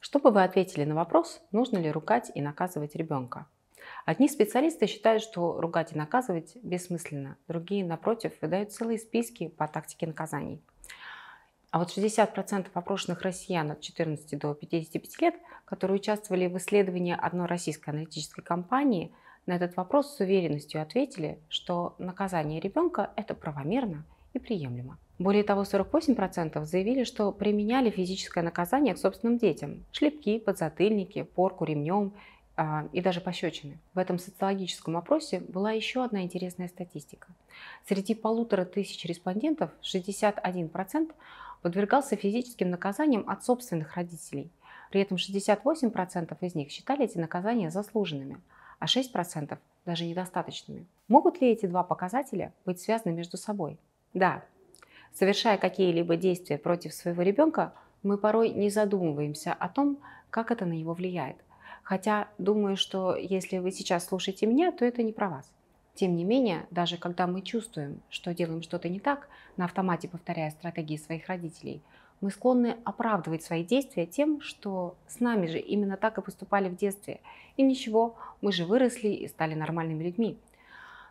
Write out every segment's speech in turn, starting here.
Что бы вы ответили на вопрос, нужно ли ругать и наказывать ребенка? Одни специалисты считают, что ругать и наказывать бессмысленно, другие, напротив, выдают целые списки по тактике наказаний. А вот 60% опрошенных россиян от 14 до 55 лет, которые участвовали в исследовании одной российской аналитической компании, на этот вопрос с уверенностью ответили, что наказание ребенка – это правомерно и приемлемо. Более того, 48% заявили, что применяли физическое наказание к собственным детям. Шлепки, подзатыльники, порку ремнем а, и даже пощечины. В этом социологическом опросе была еще одна интересная статистика. Среди полутора тысяч респондентов 61% подвергался физическим наказаниям от собственных родителей. При этом 68% из них считали эти наказания заслуженными, а 6% даже недостаточными. Могут ли эти два показателя быть связаны между собой? Да. Совершая какие-либо действия против своего ребенка, мы порой не задумываемся о том, как это на него влияет. Хотя думаю, что если вы сейчас слушаете меня, то это не про вас. Тем не менее, даже когда мы чувствуем, что делаем что-то не так, на автомате повторяя стратегии своих родителей, мы склонны оправдывать свои действия тем, что с нами же именно так и поступали в детстве. И ничего, мы же выросли и стали нормальными людьми.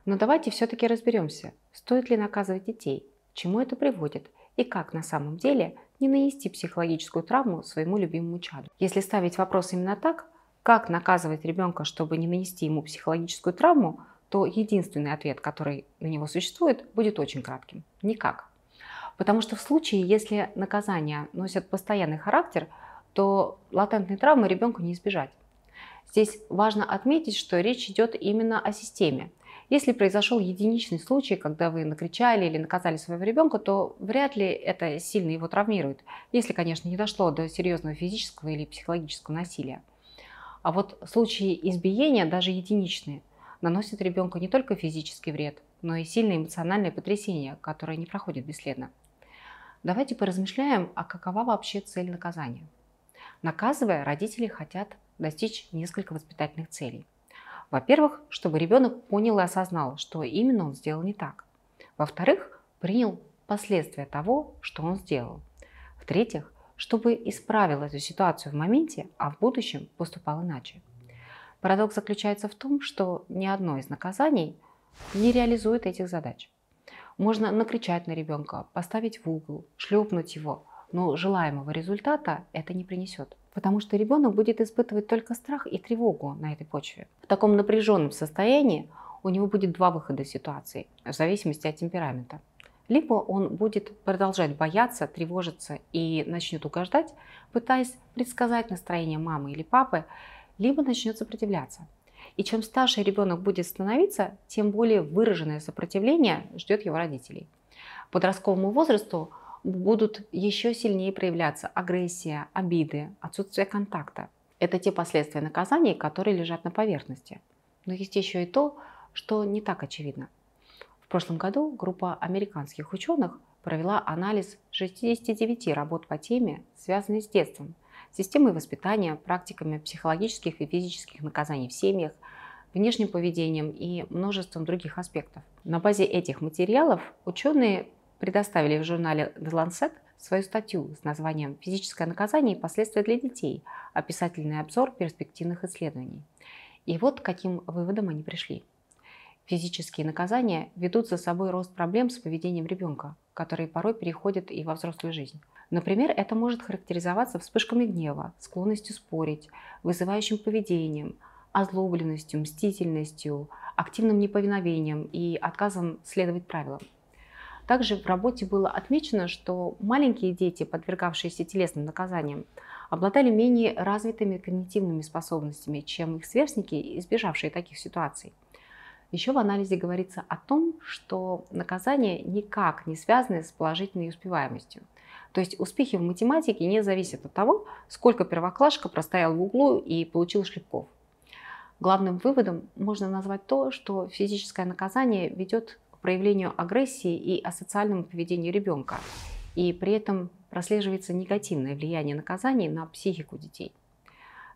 Но давайте все-таки разберемся, стоит ли наказывать детей, чему это приводит и как на самом деле не нанести психологическую травму своему любимому чаду. Если ставить вопрос именно так, как наказывать ребенка, чтобы не нанести ему психологическую травму, то единственный ответ, который на него существует, будет очень кратким. Никак. Потому что в случае, если наказания носят постоянный характер, то латентной травмы ребенку не избежать. Здесь важно отметить, что речь идет именно о системе. Если произошел единичный случай, когда вы накричали или наказали своего ребенка, то вряд ли это сильно его травмирует, если, конечно, не дошло до серьезного физического или психологического насилия. А вот случаи избиения, даже единичные, наносит ребенку не только физический вред, но и сильное эмоциональное потрясение, которое не проходит бесследно. Давайте поразмышляем, а какова вообще цель наказания. Наказывая, родители хотят достичь несколько воспитательных целей. Во-первых, чтобы ребенок понял и осознал, что именно он сделал не так. Во-вторых, принял последствия того, что он сделал. В-третьих, чтобы исправил эту ситуацию в моменте, а в будущем поступал иначе. Парадокс заключается в том, что ни одно из наказаний не реализует этих задач. Можно накричать на ребенка, поставить в угол, шлепнуть его, но желаемого результата это не принесет. Потому что ребенок будет испытывать только страх и тревогу на этой почве. В таком напряженном состоянии у него будет два выхода ситуации, в зависимости от темперамента. Либо он будет продолжать бояться, тревожиться и начнет угождать, пытаясь предсказать настроение мамы или папы, либо начнет сопротивляться. И чем старше ребенок будет становиться, тем более выраженное сопротивление ждет его родителей. Подростковому возрасту будут еще сильнее проявляться агрессия, обиды, отсутствие контакта. Это те последствия наказаний, которые лежат на поверхности. Но есть еще и то, что не так очевидно. В прошлом году группа американских ученых провела анализ 69 работ по теме, связанной с детством – системой воспитания, практиками психологических и физических наказаний в семьях, внешним поведением и множеством других аспектов. На базе этих материалов ученые предоставили в журнале The Lancet свою статью с названием «Физическое наказание и последствия для детей. Описательный обзор перспективных исследований». И вот к каким выводам они пришли. Физические наказания ведут за собой рост проблем с поведением ребенка, которые порой переходят и во взрослую жизнь. Например, это может характеризоваться вспышками гнева, склонностью спорить, вызывающим поведением, озлобленностью, мстительностью, активным неповиновением и отказом следовать правилам. Также в работе было отмечено, что маленькие дети, подвергавшиеся телесным наказаниям, обладали менее развитыми когнитивными способностями, чем их сверстники, избежавшие таких ситуаций. Еще в анализе говорится о том, что наказания никак не связаны с положительной успеваемостью. То есть успехи в математике не зависят от того, сколько первоклашка простоял в углу и получил шлепков. Главным выводом можно назвать то, что физическое наказание ведет проявлению агрессии и асоциальному поведению ребенка, и при этом прослеживается негативное влияние наказаний на психику детей.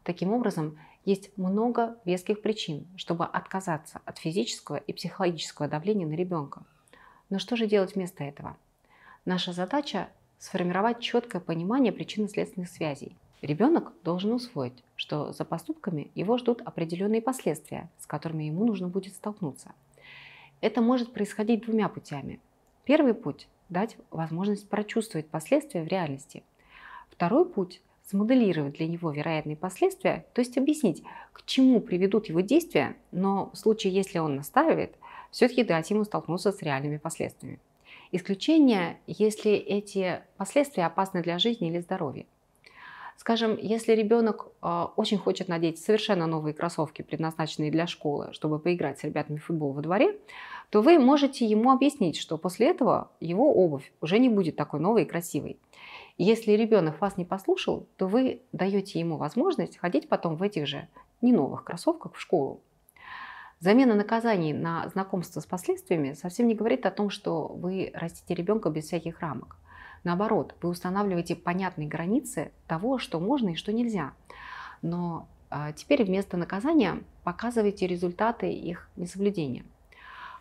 Таким образом, есть много веских причин, чтобы отказаться от физического и психологического давления на ребенка. Но что же делать вместо этого? Наша задача – сформировать четкое понимание причинно-следственных связей Ребенок должен усвоить, что за поступками его ждут определенные последствия, с которыми ему нужно будет столкнуться. Это может происходить двумя путями. Первый путь – дать возможность прочувствовать последствия в реальности. Второй путь – смоделировать для него вероятные последствия, то есть объяснить, к чему приведут его действия, но в случае, если он настаивает, все-таки дать ему столкнуться с реальными последствиями. Исключение, если эти последствия опасны для жизни или здоровья. Скажем, если ребенок э, очень хочет надеть совершенно новые кроссовки, предназначенные для школы, чтобы поиграть с ребятами в футбол во дворе, то вы можете ему объяснить, что после этого его обувь уже не будет такой новой и красивой. Если ребенок вас не послушал, то вы даете ему возможность ходить потом в этих же не новых кроссовках в школу. Замена наказаний на знакомство с последствиями совсем не говорит о том, что вы растите ребенка без всяких рамок. Наоборот, вы устанавливаете понятные границы того, что можно и что нельзя. Но а, теперь вместо наказания показывайте результаты их несоблюдения.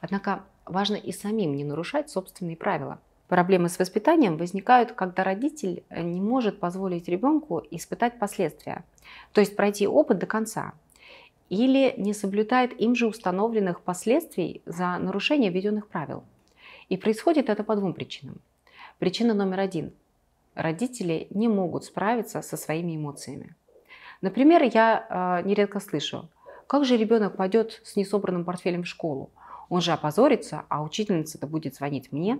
Однако важно и самим не нарушать собственные правила. Проблемы с воспитанием возникают, когда родитель не может позволить ребенку испытать последствия, то есть пройти опыт до конца, или не соблюдает им же установленных последствий за нарушение введенных правил. И происходит это по двум причинам. Причина номер один. Родители не могут справиться со своими эмоциями. Например, я э, нередко слышу, как же ребенок пойдет с несобранным портфелем в школу? Он же опозорится, а учительница-то будет звонить мне.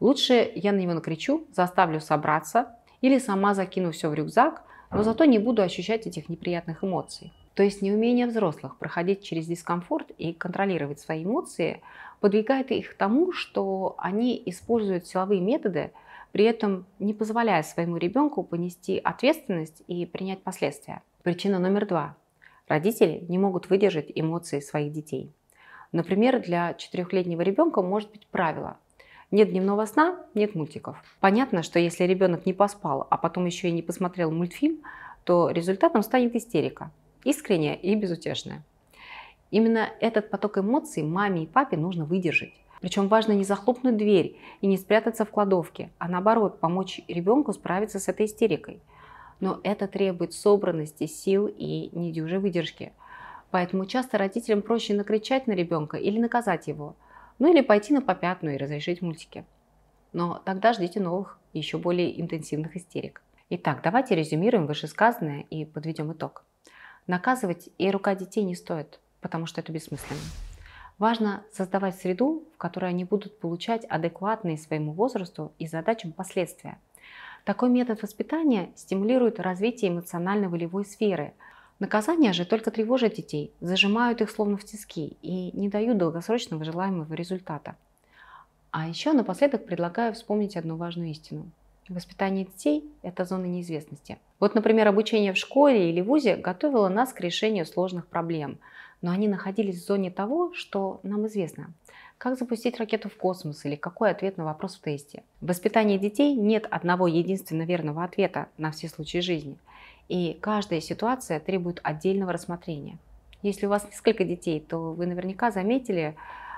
Лучше я на него накричу, заставлю собраться или сама закину все в рюкзак, но зато не буду ощущать этих неприятных эмоций. То есть неумение взрослых проходить через дискомфорт и контролировать свои эмоции подвигает их к тому, что они используют силовые методы, при этом не позволяя своему ребенку понести ответственность и принять последствия. Причина номер два. Родители не могут выдержать эмоции своих детей. Например, для четырехлетнего ребенка может быть правило нет дневного сна, нет мультиков. Понятно, что если ребенок не поспал, а потом еще и не посмотрел мультфильм, то результатом станет истерика искренняя и безутешная. Именно этот поток эмоций маме и папе нужно выдержать. Причем важно не захлопнуть дверь и не спрятаться в кладовке, а наоборот помочь ребенку справиться с этой истерикой. Но это требует собранности, сил и недюжей выдержки. Поэтому часто родителям проще накричать на ребенка или наказать его, ну или пойти на попятную и разрешить мультики. Но тогда ждите новых, еще более интенсивных истерик. Итак, давайте резюмируем вышесказанное и подведем итог. Наказывать и ругать детей не стоит, потому что это бессмысленно. Важно создавать среду, в которой они будут получать адекватные своему возрасту и задачам последствия. Такой метод воспитания стимулирует развитие эмоционально-волевой сферы. Наказания же только тревожат детей, зажимают их словно в тиски и не дают долгосрочного желаемого результата. А еще напоследок предлагаю вспомнить одну важную истину. Воспитание детей – это зона неизвестности. Вот, например, обучение в школе или вузе готовило нас к решению сложных проблем, но они находились в зоне того, что нам известно. Как запустить ракету в космос или какой ответ на вопрос в тесте. В воспитании детей нет одного единственно верного ответа на все случаи жизни. И каждая ситуация требует отдельного рассмотрения. Если у вас несколько детей, то вы наверняка заметили,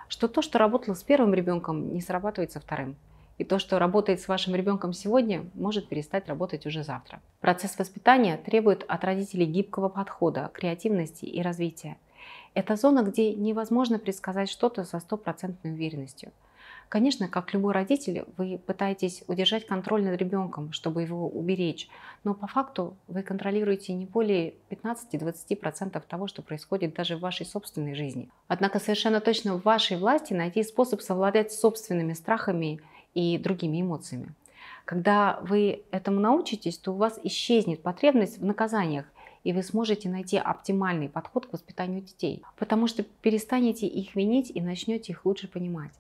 что то, что работало с первым ребенком, не срабатывает со вторым. И то, что работает с вашим ребенком сегодня, может перестать работать уже завтра. Процесс воспитания требует от родителей гибкого подхода, креативности и развития. Это зона, где невозможно предсказать что-то со стопроцентной уверенностью. Конечно, как любой родитель, вы пытаетесь удержать контроль над ребенком, чтобы его уберечь, но по факту вы контролируете не более 15-20% того, что происходит даже в вашей собственной жизни. Однако совершенно точно в вашей власти найти способ совладать с собственными страхами и другими эмоциями. Когда вы этому научитесь, то у вас исчезнет потребность в наказаниях, и вы сможете найти оптимальный подход к воспитанию детей, потому что перестанете их винить и начнете их лучше понимать.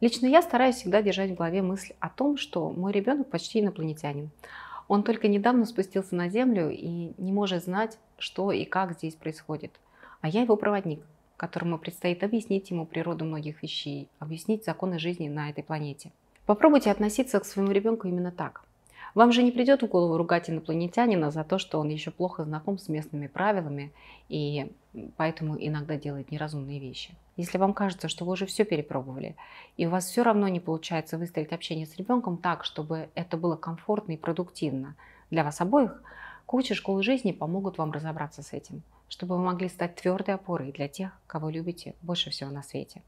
Лично я стараюсь всегда держать в голове мысль о том, что мой ребенок почти инопланетянин. Он только недавно спустился на Землю и не может знать, что и как здесь происходит. А я его проводник, которому предстоит объяснить ему природу многих вещей, объяснить законы жизни на этой планете. Попробуйте относиться к своему ребенку именно так. Вам же не придет в голову ругать инопланетянина за то, что он еще плохо знаком с местными правилами и поэтому иногда делает неразумные вещи. Если вам кажется, что вы уже все перепробовали, и у вас все равно не получается выстроить общение с ребенком так, чтобы это было комфортно и продуктивно для вас обоих, Коучи школы жизни помогут вам разобраться с этим, чтобы вы могли стать твердой опорой для тех, кого любите больше всего на свете.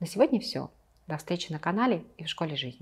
На сегодня все. До встречи на канале и в школе жизни.